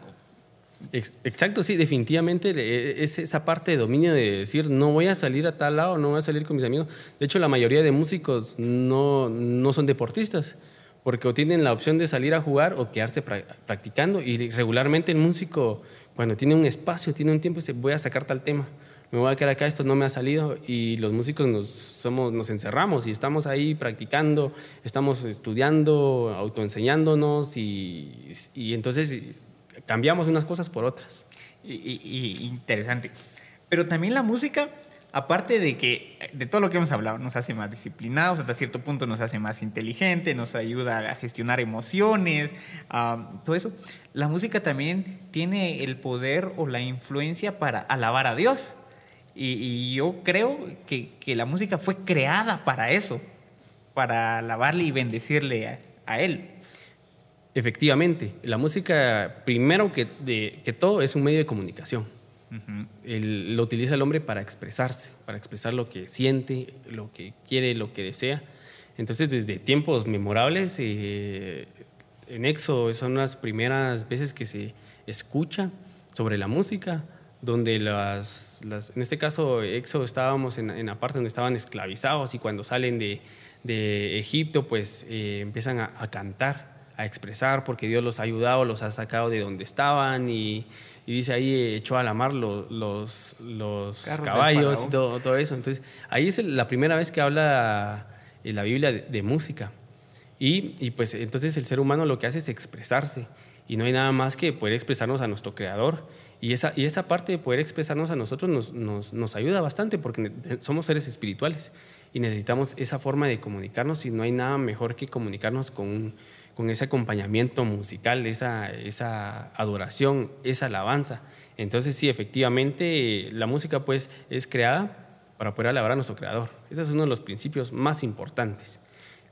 Exacto, sí, definitivamente e, es esa parte de dominio de decir no voy a salir a tal lado, no voy a salir con mis amigos. De hecho, la mayoría de músicos no, no son deportistas porque o tienen la opción de salir a jugar o quedarse practicando y regularmente el músico cuando tiene un espacio, tiene un tiempo, dice voy a sacar tal tema. Me voy a quedar acá, esto no me ha salido y los músicos nos, somos, nos encerramos y estamos ahí practicando, estamos estudiando, autoenseñándonos y, y entonces cambiamos unas cosas por otras. Y, interesante. Pero también la música, aparte de que de todo lo que hemos hablado, nos hace más disciplinados, hasta cierto punto nos hace más inteligentes, nos ayuda a gestionar emociones, todo eso. La música también tiene el poder o la influencia para alabar a Dios. Y, yo creo que, que, la música fue creada para eso, para alabarle y bendecirle a, Él. Efectivamente, la música, primero que, de, que todo, es un medio de comunicación. Lo utiliza el hombre para expresarse, para expresar lo que siente, lo que quiere, lo que desea. Entonces, desde tiempos memorables, eh, en Éxodo son las primeras veces que se escucha sobre la música donde las, en este caso Éxodo estábamos en, la parte donde estaban esclavizados y cuando salen de, de Egipto pues eh, empiezan a, cantar, a expresar porque Dios los ha ayudado, los ha sacado de donde estaban y, y dice ahí echó a la mar los, los, los caballos y todo, todo, eso. Entonces ahí es la primera vez que habla eh, la Biblia de, de música. Y, y, pues entonces el ser humano lo que hace es expresarse y no hay nada más que poder expresarnos a nuestro creador y esa, y esa parte de poder expresarnos a nosotros nos, nos, nos, ayuda bastante porque somos seres espirituales y necesitamos esa forma de comunicarnos y no hay nada mejor que comunicarnos con, con ese acompañamiento musical, esa, esa adoración, esa alabanza. Entonces sí, efectivamente, la música pues es creada para poder alabar a nuestro creador. Ese es uno de los principios más importantes.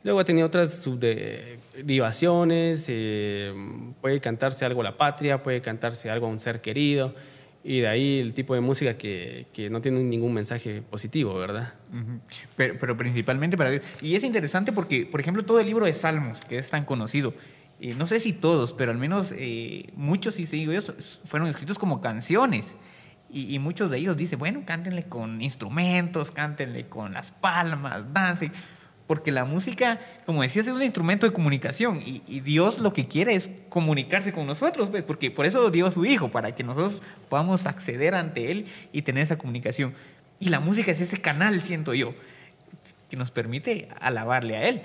Luego ha tenido otras subderivaciones, eh, puede cantarse algo a la patria, puede cantarse algo a un ser querido, y de ahí el tipo de música que, que no tiene ningún mensaje positivo, ¿verdad? pero, pero, principalmente para Dios. Y es interesante porque, por ejemplo, todo el libro de Salmos, que es tan conocido, eh, no sé si todos, pero al menos eh, muchos, si digo yo, fueron escritos como canciones. Y, y, muchos de ellos dicen, bueno, cántenle con instrumentos, cántenle con las palmas, dancen porque la música, como decías, es un instrumento de comunicación y, Dios lo que quiere es comunicarse con nosotros, pues, porque por eso dio a su Hijo, para que nosotros podamos acceder ante Él y tener esa comunicación. Y la música es ese canal, siento yo, que nos permite alabarle a Él.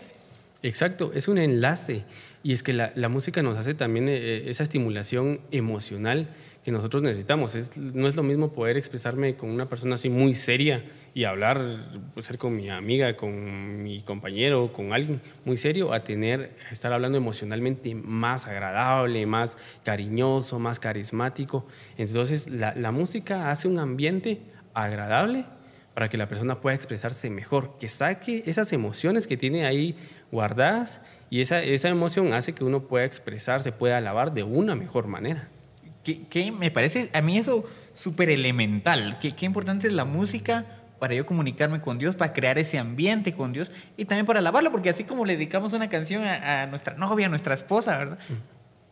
Exacto, es un enlace y es que la, la música nos hace también eh, esa estimulación emocional que nosotros necesitamos. Es, no es lo mismo poder expresarme con una persona así muy seria y hablar, pues, ser con mi amiga, con mi compañero, con alguien muy serio, a tener, estar hablando emocionalmente más agradable, más cariñoso, más carismático. Entonces, la, la música hace un ambiente agradable para que la persona pueda expresarse mejor, que saque esas emociones que tiene ahí guardadas y esa, esa emoción hace que uno pueda expresarse, pueda alabar de una mejor manera que, me parece a mí eso súper elemental. Qué importante es la música para yo comunicarme con Dios, para crear ese ambiente con Dios y también para alabarlo, porque así como le dedicamos una canción a, nuestra novia, a nuestra esposa, ¿verdad?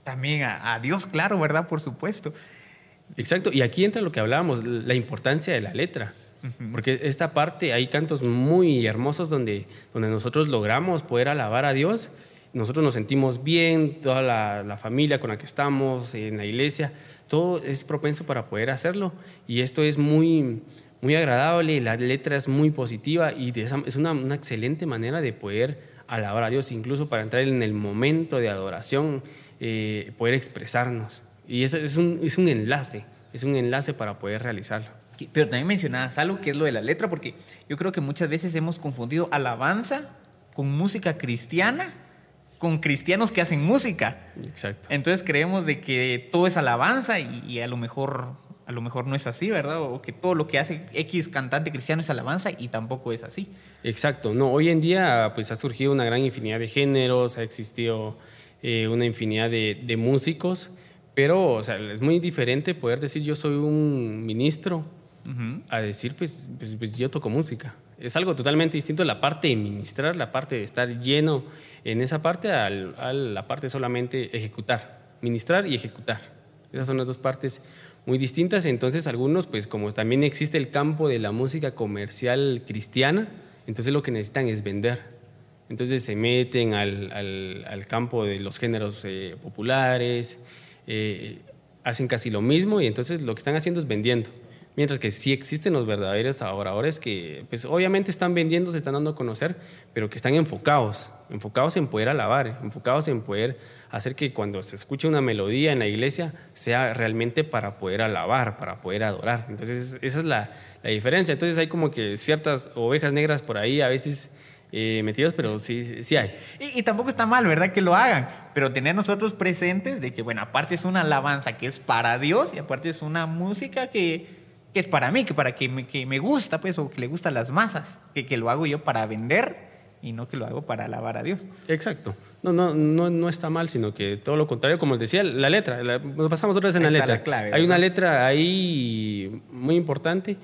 También a, Dios, claro, ¿verdad? Por supuesto. Exacto, y aquí entra lo que hablábamos, la importancia de la letra. Porque esta parte, hay cantos muy hermosos donde, donde nosotros logramos poder alabar a Dios nosotros nos sentimos bien, toda la, familia con la que estamos, en la iglesia, todo es propenso para poder hacerlo. Y esto es muy, muy agradable, la letra es muy positiva y es una, una, excelente manera de poder alabar a Dios, incluso para entrar en el momento de adoración, eh, poder expresarnos. Y es, un, es un enlace, es un enlace para poder realizarlo. Pero también mencionabas algo que es lo de la letra, porque yo creo que muchas veces hemos confundido alabanza con música cristiana con cristianos que hacen música. Exacto. Entonces creemos de que todo es alabanza y, a lo mejor a lo mejor no es así, ¿verdad? O que todo lo que hace X cantante cristiano es alabanza y tampoco es así. Exacto. No, hoy en día pues ha surgido una gran infinidad de géneros, ha existido eh, una infinidad de, músicos, pero o sea, es muy diferente poder decir yo soy un ministro a decir pues, pues, pues yo toco música. Es algo totalmente distinto la parte de ministrar, la parte de estar lleno en esa parte a la parte solamente ejecutar, ministrar y ejecutar. Esas son las dos partes muy distintas. Entonces algunos, pues como también existe el campo de la música comercial cristiana, entonces lo que necesitan es vender. Entonces se meten al, campo de los géneros eh, populares, eh, hacen casi lo mismo y entonces lo que están haciendo es vendiendo Mientras que sí existen los verdaderos adoradores que, pues obviamente están vendiendo, se están dando a conocer, pero que están enfocados, enfocados en poder alabar, enfocados en poder hacer que cuando se escuche una melodía en la iglesia sea realmente para poder alabar, para poder adorar. Entonces, esa es la, la diferencia. Entonces, hay como que ciertas ovejas negras por ahí a veces eh, metidos, pero sí, sí hay. Y, y, tampoco está mal, ¿verdad? Que lo hagan, pero tener nosotros presentes de que, bueno, aparte es una alabanza que es para Dios y aparte es una música que que es para mí, que para que me, que me gusta, pues, o que le gusta a las masas, que, que lo hago yo para vender y no que lo hago para alabar a Dios. Exacto. No, no, no, no está mal, sino que todo lo contrario, como decía, la letra, nos pasamos otra vez en la letra. clave, Hay una letra ahí muy importante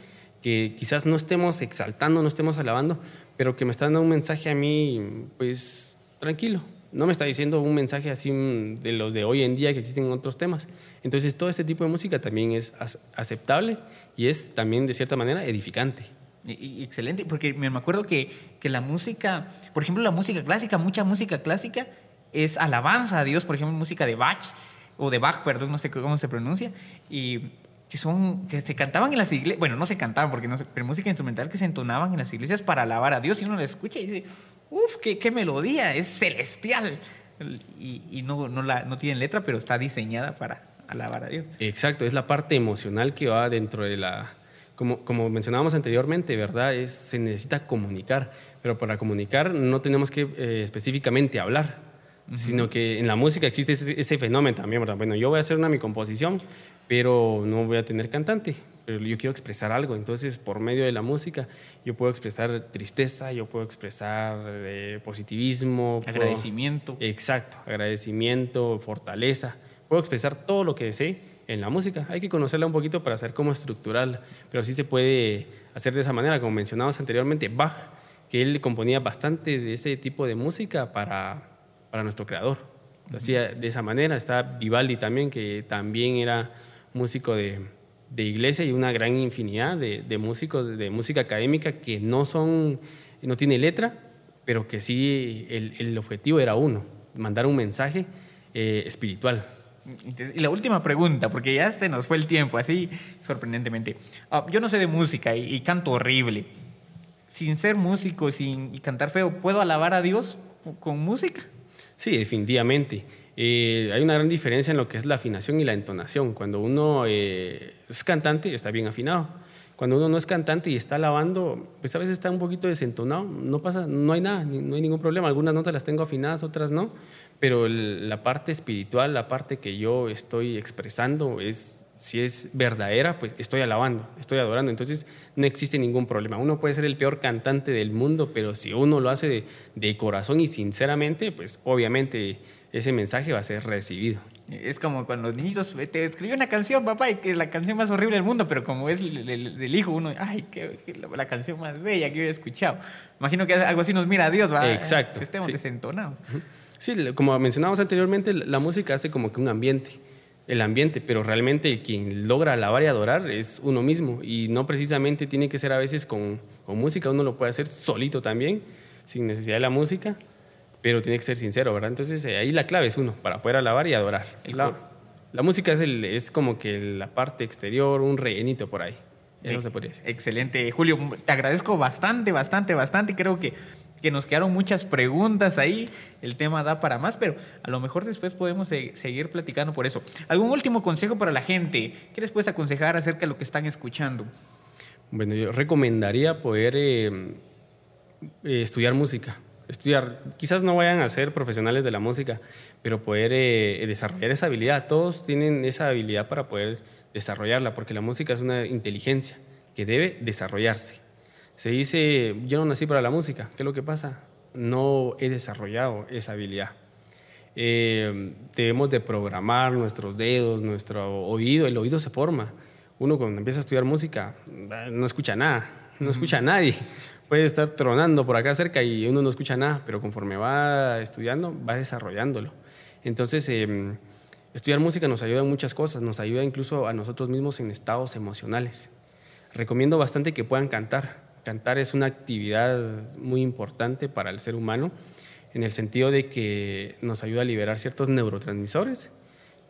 que quizás no estemos exaltando, no estemos alabando, pero que me está dando un mensaje a mí, pues, tranquilo. No me está diciendo un mensaje así de los de hoy en día que existen en otros temas. Entonces, todo este tipo de música también es aceptable y es también de cierta manera edificante. Y, excelente, porque me acuerdo que, que la música, por ejemplo, la música clásica, mucha música clásica es alabanza a Dios, por ejemplo, música de Bach, o de Bach, perdón, no sé cómo se pronuncia, y que son, que se cantaban en las iglesias, bueno, no se cantaban porque no sé, pero música instrumental que se entonaban en las iglesias para alabar a Dios y uno la escucha y dice, uff, qué, qué, melodía, es celestial. Y, y no, no, la, no tiene letra, pero está diseñada para, alabar a Dios. Exacto, es la parte emocional que va dentro de la... Como, como mencionábamos anteriormente, ¿verdad? Es, se necesita comunicar, pero para comunicar no tenemos que eh, específicamente hablar, uh -huh. sino que en la música existe ese, ese, fenómeno también, ¿verdad? Bueno, yo voy a hacer una mi composición, pero no voy a tener cantante, pero yo quiero expresar algo, entonces por medio de la música yo puedo expresar tristeza, yo puedo expresar eh, positivismo, agradecimiento. Puedo, exacto, agradecimiento, fortaleza puedo expresar todo lo que desee en la música. Hay que conocerla un poquito para saber cómo estructurarla, pero sí se puede hacer de esa manera, como mencionamos anteriormente, Bach, que él componía bastante de ese tipo de música para, para nuestro creador. Lo hacía de esa manera. Está Vivaldi también, que también era músico de, de iglesia y una gran infinidad de, de, músicos de música académica que no son, no tiene letra, pero que sí el, el objetivo era uno, mandar un mensaje eh, espiritual. Y la última pregunta, porque ya se nos fue el tiempo, así sorprendentemente. Uh, yo no sé de música y, y, canto horrible. Sin ser músico sin, y cantar feo, ¿puedo alabar a Dios con música? Sí, definitivamente. Eh, hay una gran diferencia en lo que es la afinación y la entonación. Cuando uno eh, es cantante, está bien afinado. Cuando uno no es cantante y está alabando, pues a veces está un poquito desentonado, no pasa, no hay nada, no hay ningún problema. Algunas notas las tengo afinadas, otras no pero la parte espiritual, la parte que yo estoy expresando es si es verdadera, pues estoy alabando, estoy adorando. Entonces no existe ningún problema. Uno puede ser el peor cantante del mundo, pero si uno lo hace de, de, corazón y sinceramente, pues obviamente ese mensaje va a ser recibido. Es como cuando los niñitos te escribió una canción, papá, y que es la canción más horrible del mundo, pero como es del hijo, uno, ay, qué, qué, la canción más bella que yo he escuchado. Imagino que algo así nos mira a Dios, ¿va? Exacto. Que estemos sí. desentonados. Sí, como mencionábamos anteriormente, la música hace como que un ambiente, el ambiente, pero realmente quien logra alabar y adorar es uno mismo y no precisamente tiene que ser a veces con, con música, uno lo puede hacer solito también, sin necesidad de la música, pero tiene que ser sincero, ¿verdad? Entonces ahí la clave es uno, para poder alabar y adorar. La, la, música es, el, es como que la parte exterior, un rellenito por ahí. Eso se podría decir. Excelente, Julio. Te agradezco bastante, bastante, bastante. Creo que que nos quedaron muchas preguntas ahí. El tema da para más, pero a lo mejor después podemos seguir platicando por eso. ¿Algún último consejo para la gente? ¿Qué les puedes aconsejar acerca de lo que están escuchando? Bueno, yo recomendaría poder eh, eh, estudiar música. Estudiar, quizás no vayan a ser profesionales de la música, pero poder eh, desarrollar esa habilidad. Todos tienen esa habilidad para poder desarrollarla, porque la música es una inteligencia que debe desarrollarse. Se dice, yo no nací para la música. ¿Qué es lo que pasa? No he desarrollado esa habilidad. Eh, debemos de programar nuestros dedos, nuestro oído. El oído se forma. Uno cuando empieza a estudiar música no escucha nada, no escucha a nadie. Puede estar tronando por acá cerca y uno no escucha nada, pero conforme va estudiando, va desarrollándolo. Entonces, eh, estudiar música nos ayuda en muchas cosas, nos ayuda incluso a nosotros mismos en estados emocionales. Recomiendo bastante que puedan cantar Cantar es una actividad muy importante para el ser humano en el sentido de que nos ayuda a liberar ciertos neurotransmisores.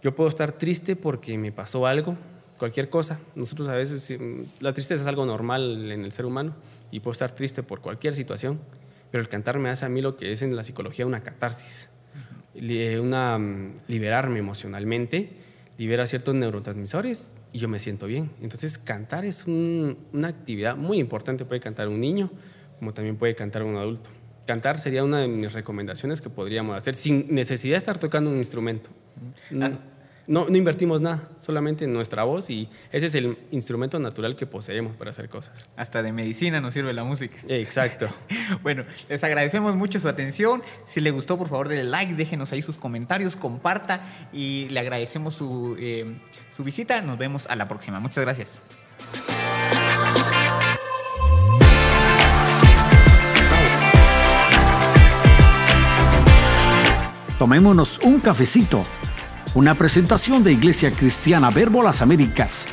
Yo puedo estar triste porque me pasó algo, cualquier cosa. Nosotros a veces, la tristeza es algo normal en el ser humano y puedo estar triste por cualquier situación, pero el cantar me hace a mí lo que es en la psicología una catarsis, una mm, liberarme emocionalmente, libera ciertos neurotransmisores y yo me siento bien. Entonces cantar es una actividad muy importante, puede cantar un niño como también puede cantar un adulto. Cantar sería una de mis recomendaciones que podríamos hacer sin necesidad de estar tocando un instrumento. Ah, no, no invertimos nada, solamente en nuestra voz y ese es el instrumento natural que poseemos para hacer cosas. Hasta de medicina nos sirve la música. Exacto. bueno, les agradecemos mucho su atención. Si le gustó, por favor, denle like, déjenos ahí sus comentarios, comparta y le agradecemos su, eh, su visita. Nos vemos a la próxima. Muchas gracias. Tomémonos un cafecito una presentación de Iglesia Cristiana Verbo Las Américas.